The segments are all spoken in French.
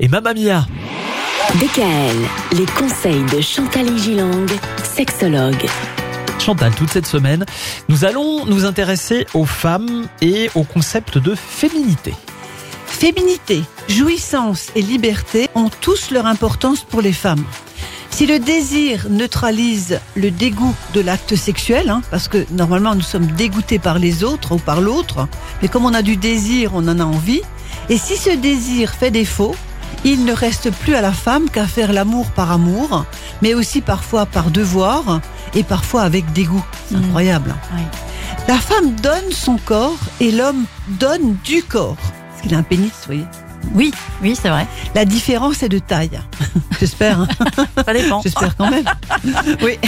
et Mamma Mia. DKL, les conseils de Chantal Gilang, sexologue. Chantal, toute cette semaine, nous allons nous intéresser aux femmes et au concept de féminité. Féminité, jouissance et liberté ont tous leur importance pour les femmes. Si le désir neutralise le dégoût de l'acte sexuel, hein, parce que normalement nous sommes dégoûtés par les autres ou par l'autre, mais comme on a du désir, on en a envie, et si ce désir fait défaut, il ne reste plus à la femme qu'à faire l'amour par amour, mais aussi parfois par devoir et parfois avec dégoût. C'est Mm. incroyable. Oui. La femme donne son corps et l'homme donne du corps. Parce qu'il a un pénis, vous voyez. Oui, oui, c'est vrai. La différence est de taille. J'espère. hein. Ça dépend. J'espère quand même. Oui.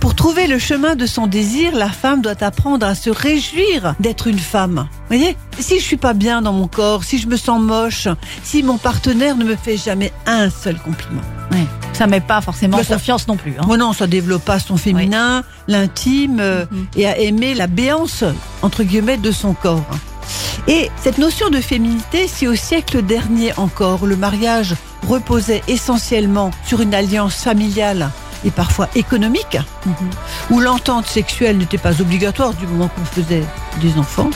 Pour trouver le chemin de son désir, la femme doit apprendre à se réjouir d'être une femme. Vous voyez? Si je suis pas bien dans mon corps, si je me sens moche, si mon partenaire ne me fait jamais un seul compliment. Oui. Ça met pas forcément ça- confiance non plus. Hein. Moi non, ça développe pas son féminin, l'intime euh, Mhm. et à aimer la béance entre guillemets de son corps. Et cette notion de féminité, si au siècle dernier encore le mariage reposait essentiellement sur une alliance familiale et parfois économique, Mhm. où l'entente sexuelle n'était pas obligatoire du moment qu'on faisait des enfants,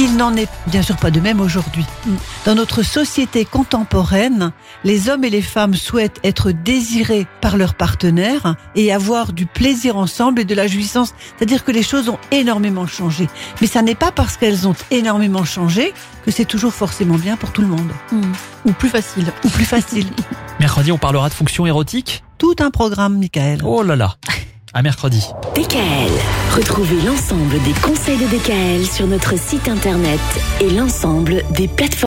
il n'en est bien sûr pas de même aujourd'hui. Mm. Dans notre société contemporaine, les hommes et les femmes souhaitent être désirés par leur partenaire et avoir du plaisir ensemble et de la jouissance. C'est-à-dire que les choses ont énormément changé. Mais ça n'est pas parce qu'elles ont énormément changé que c'est toujours forcément bien pour tout le monde. Mhm. Ou plus facile. Ou plus facile. Mercredi, on parlera de fonction érotique. tout un programme, Michael. Oh là là. À mercredi. DKL, retrouvez l'ensemble des conseils de DKL sur notre site internet et l'ensemble des plateformes.